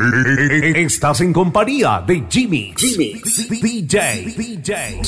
Estás en compañía de Jimmy, Jimmy, DJ, DJ,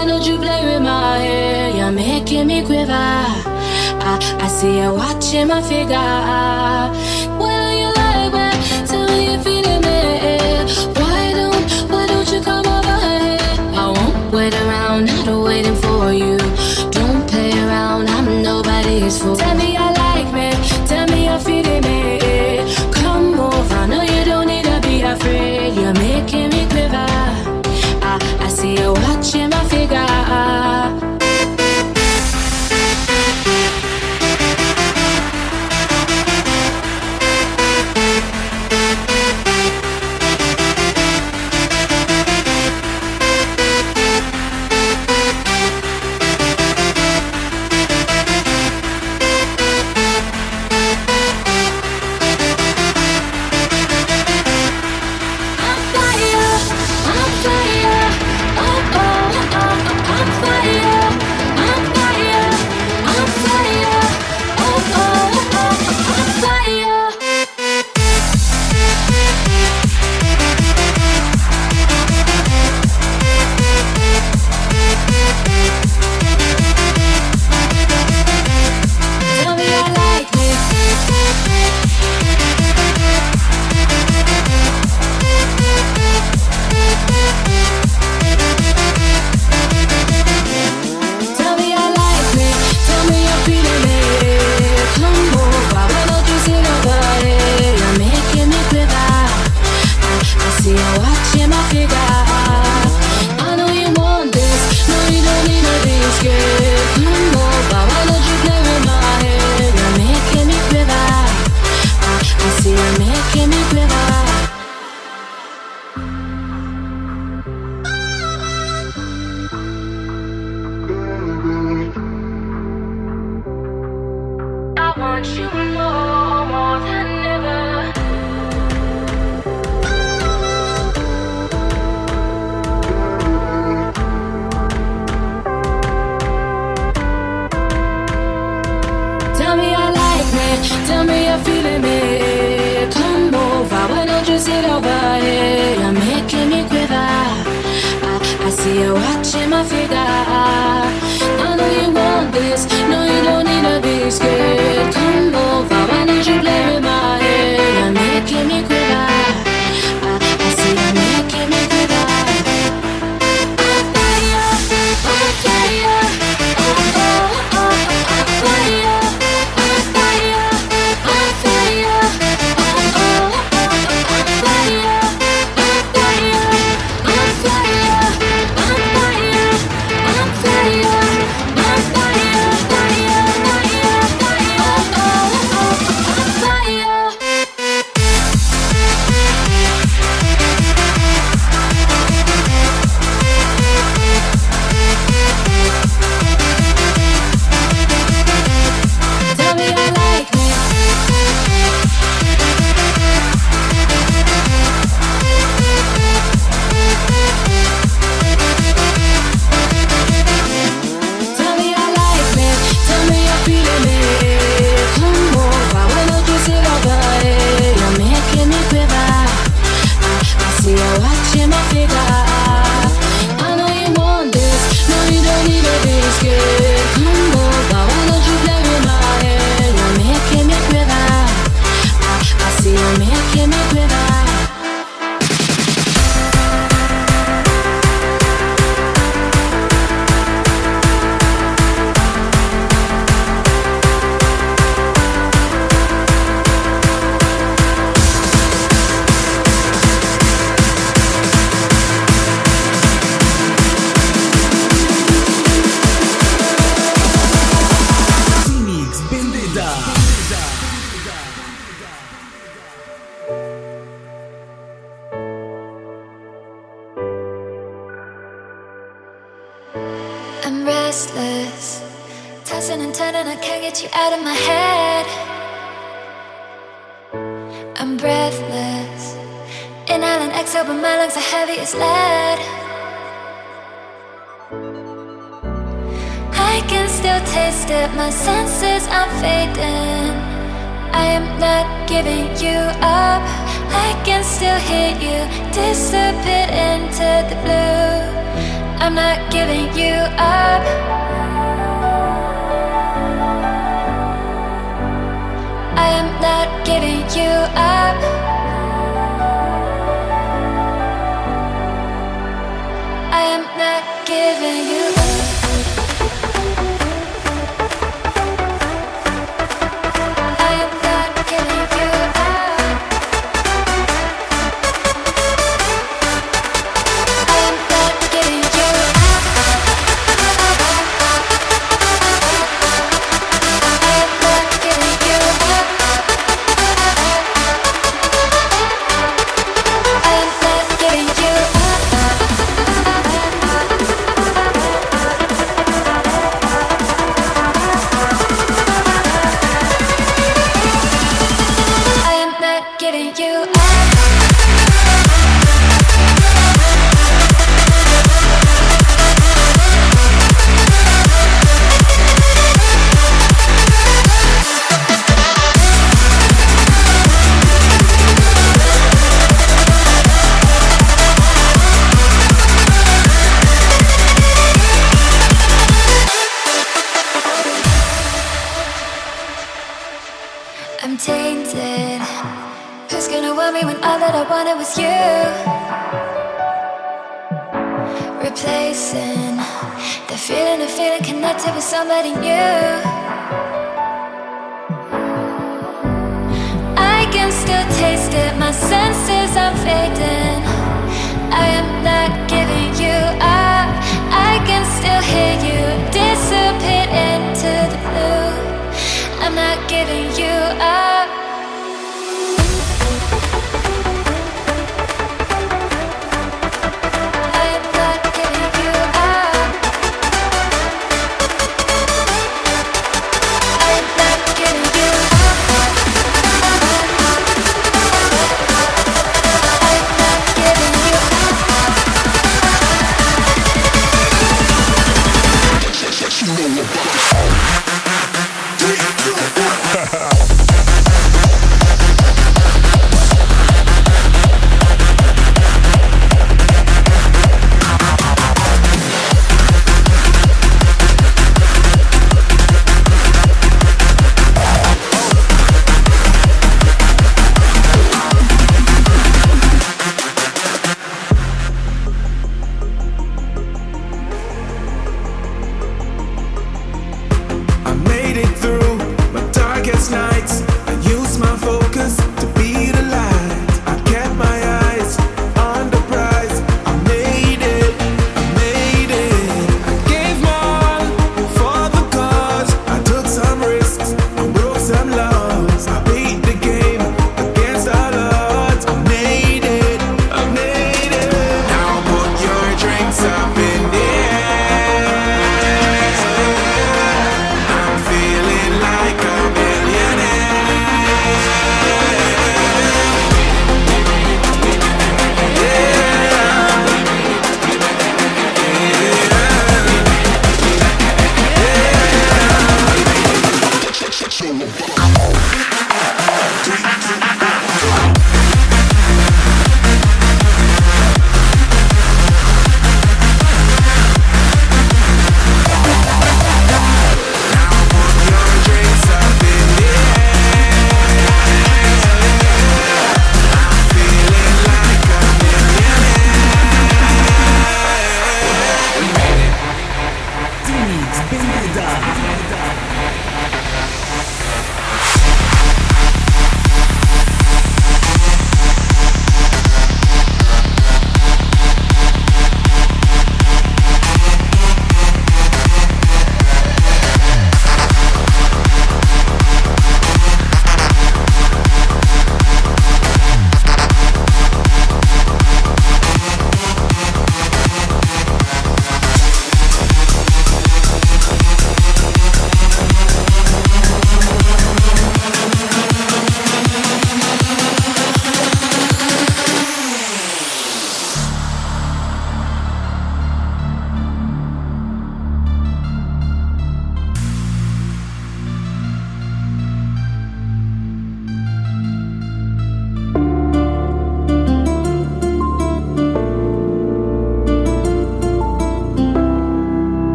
Why you play with my hair? You're making me quiver. I, I see you watching my figure.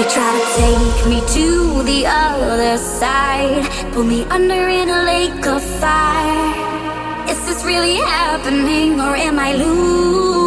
They try to take me to the other side, pull me under in a lake of fire. Is this really happening, or am I losing?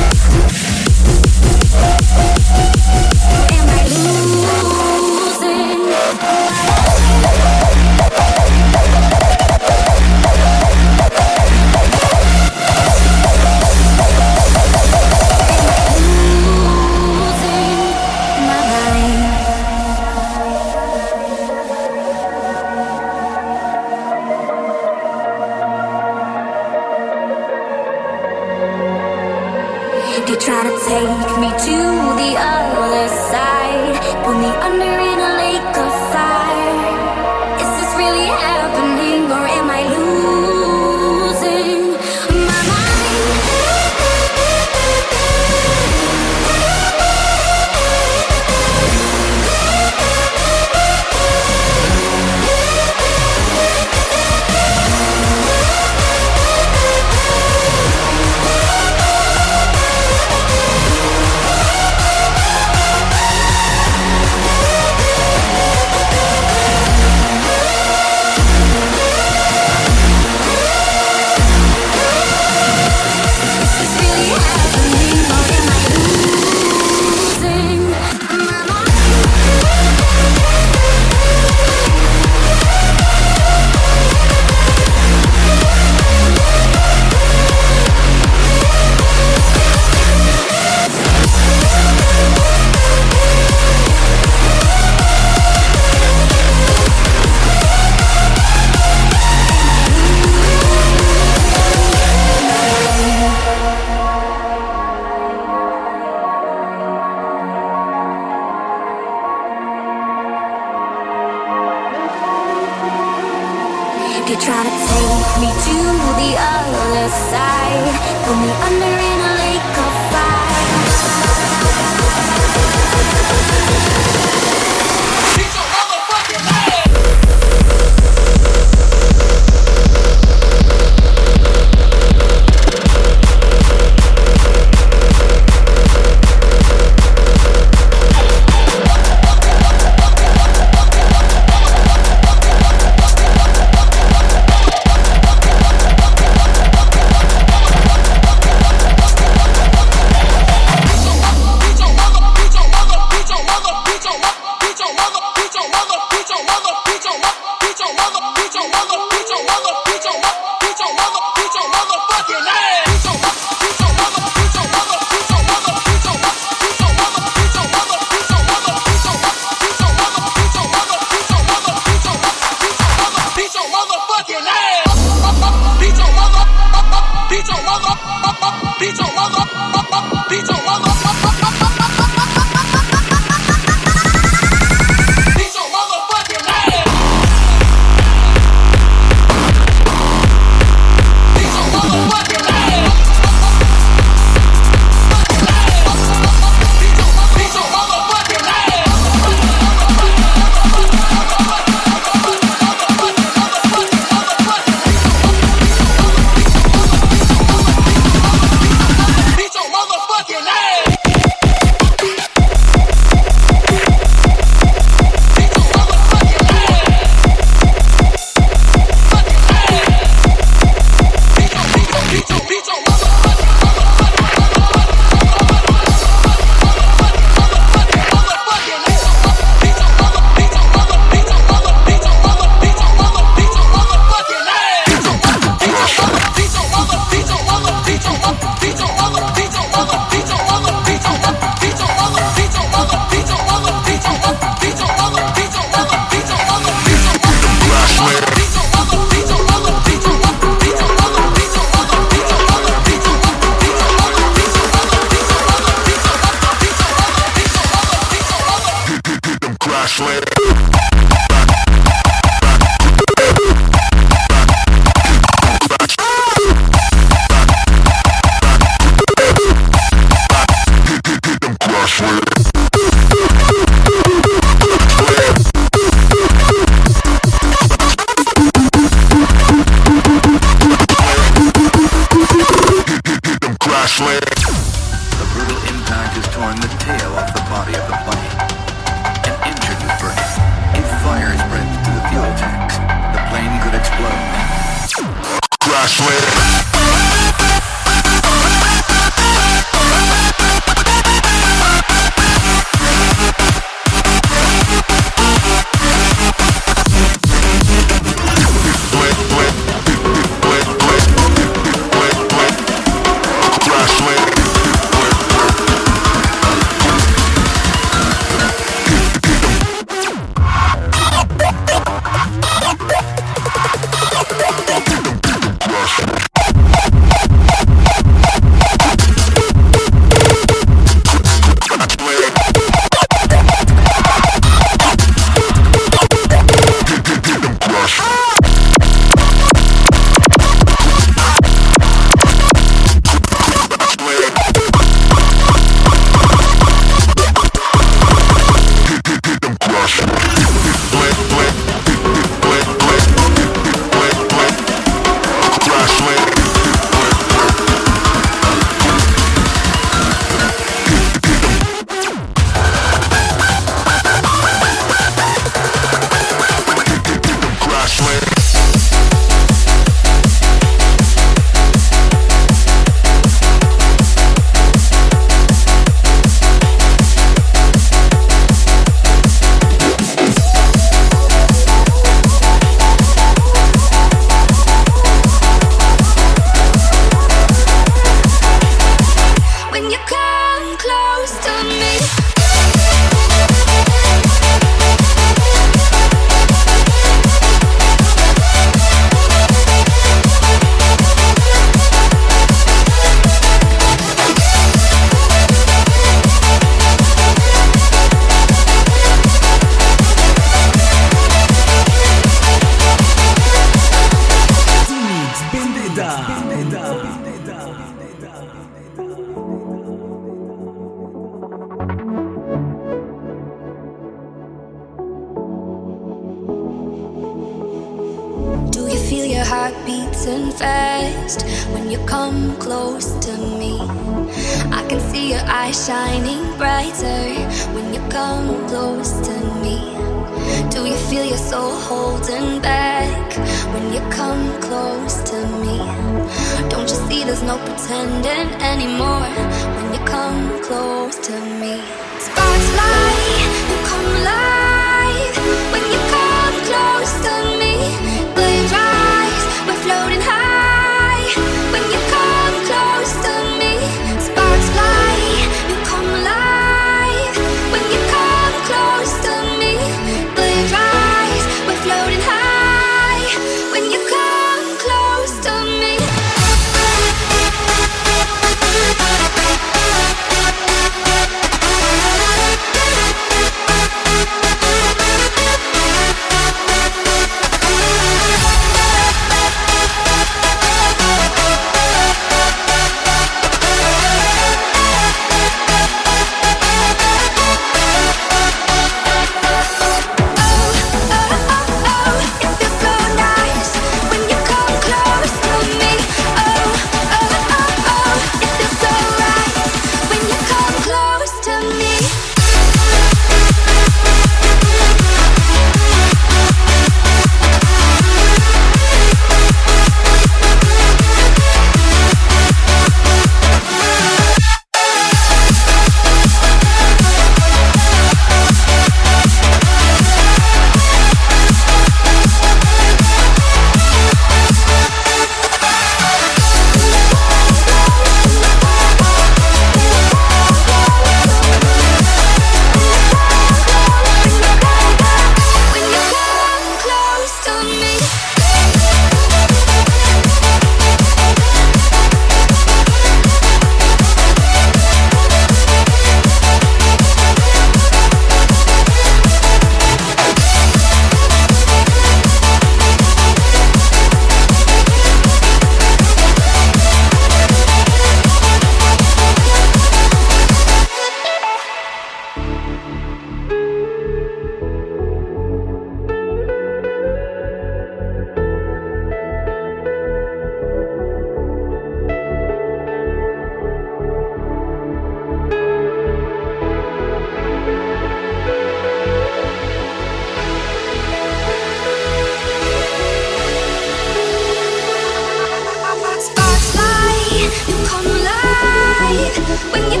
when you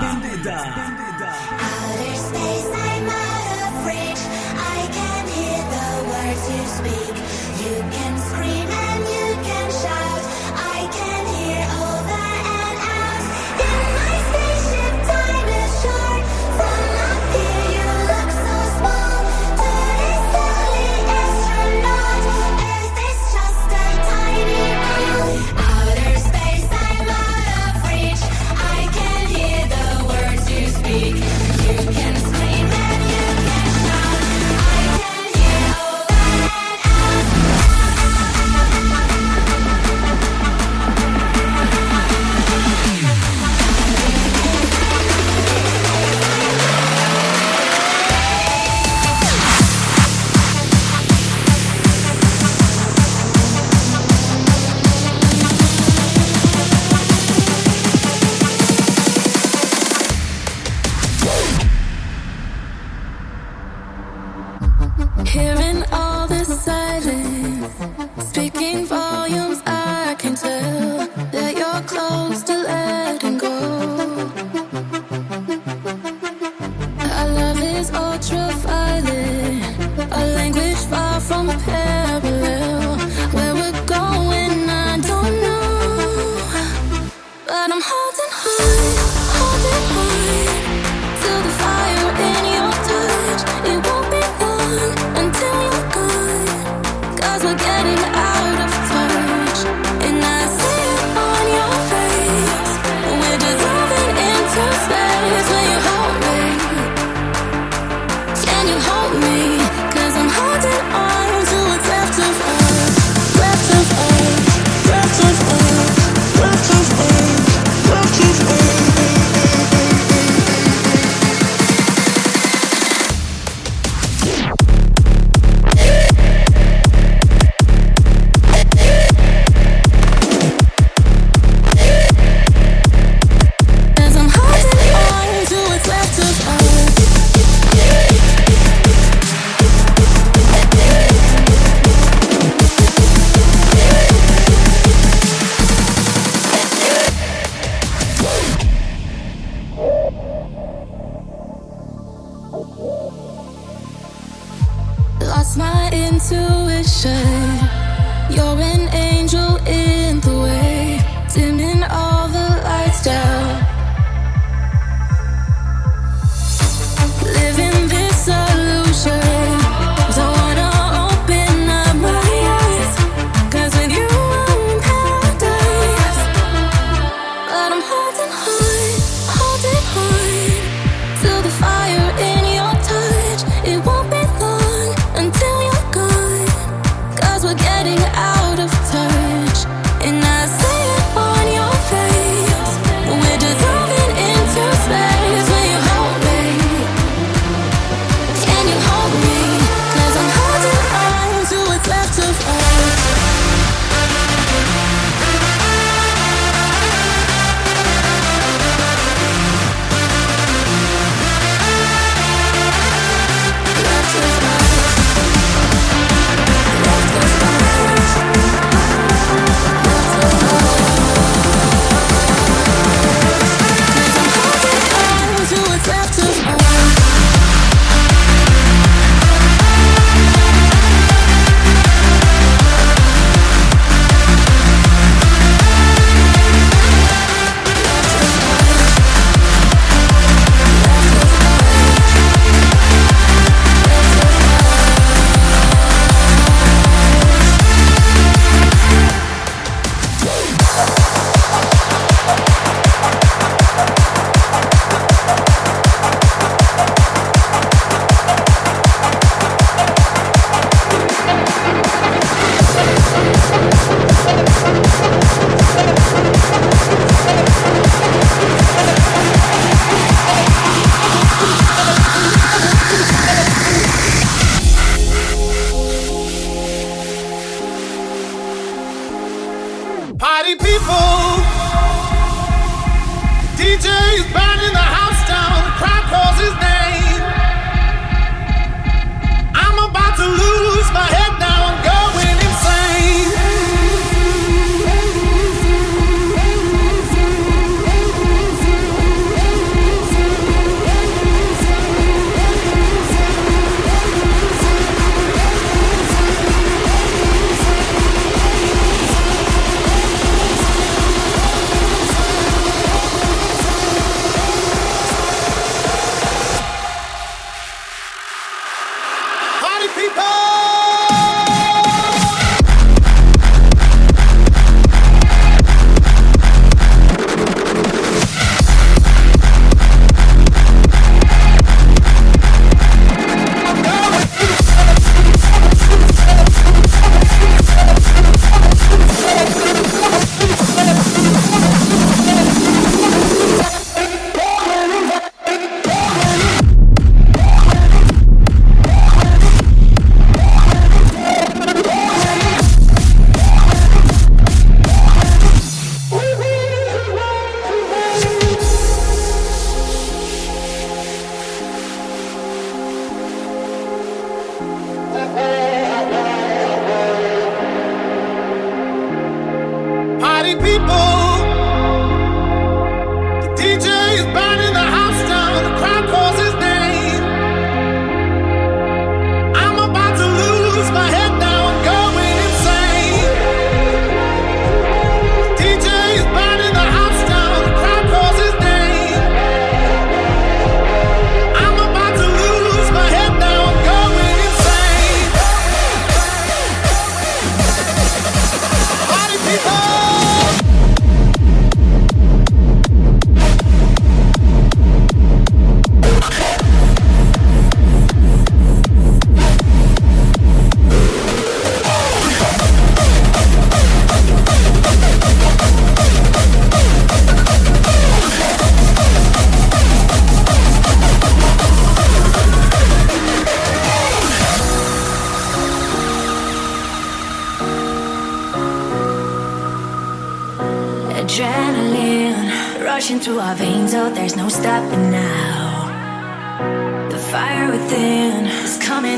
Vendetta. Vendetta.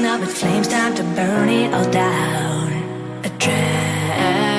up with flames, time to burn it all down. A dream.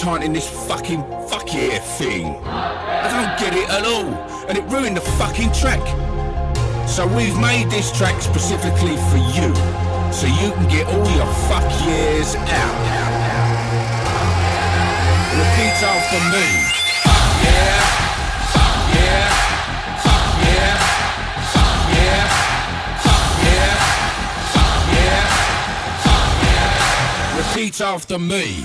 Chanting this fucking fuck yeah thing. I don't get it at all. And it ruined the fucking track. So we've made this track specifically for you. So you can get all your fuck yeahs out. Repeat after me. Fuck yeah. Fuck yeah. Fuck yeah. Fuck yeah. Repeat after me.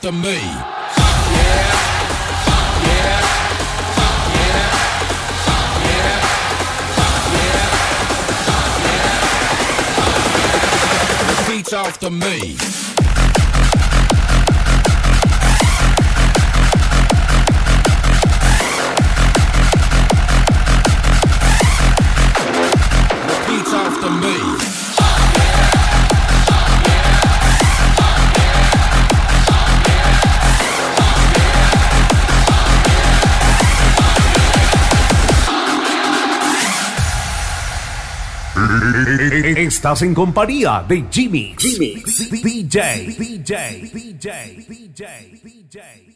Repeat Estás en compañía de Jimmy. Jimmy. DJ. DJ. DJ. DJ. DJ.